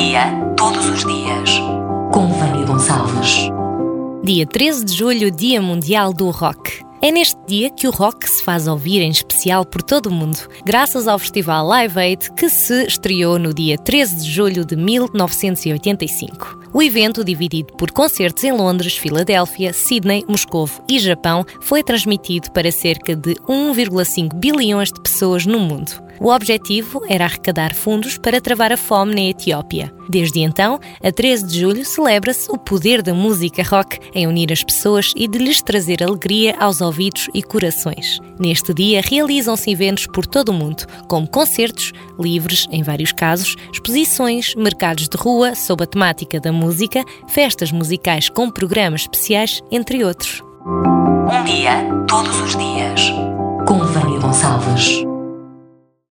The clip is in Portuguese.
dia, todos os dias. Com Vânia Gonçalves. Dia 13 de julho, Dia Mundial do Rock. É neste dia que o rock se faz ouvir em especial por todo o mundo, graças ao festival Live Aid que se estreou no dia 13 de julho de 1985. O evento, dividido por concertos em Londres, Filadélfia, Sydney, Moscovo e Japão, foi transmitido para cerca de 1,5 bilhões de pessoas no mundo. O objetivo era arrecadar fundos para travar a fome na Etiópia. Desde então, a 13 de julho, celebra-se o poder da música rock em unir as pessoas e de lhes trazer alegria aos ouvidos e corações. Neste dia, realizam-se eventos por todo o mundo, como concertos, livres, em vários casos, exposições, mercados de rua sob a temática da música, festas musicais com programas especiais, entre outros. Um dia, todos os dias.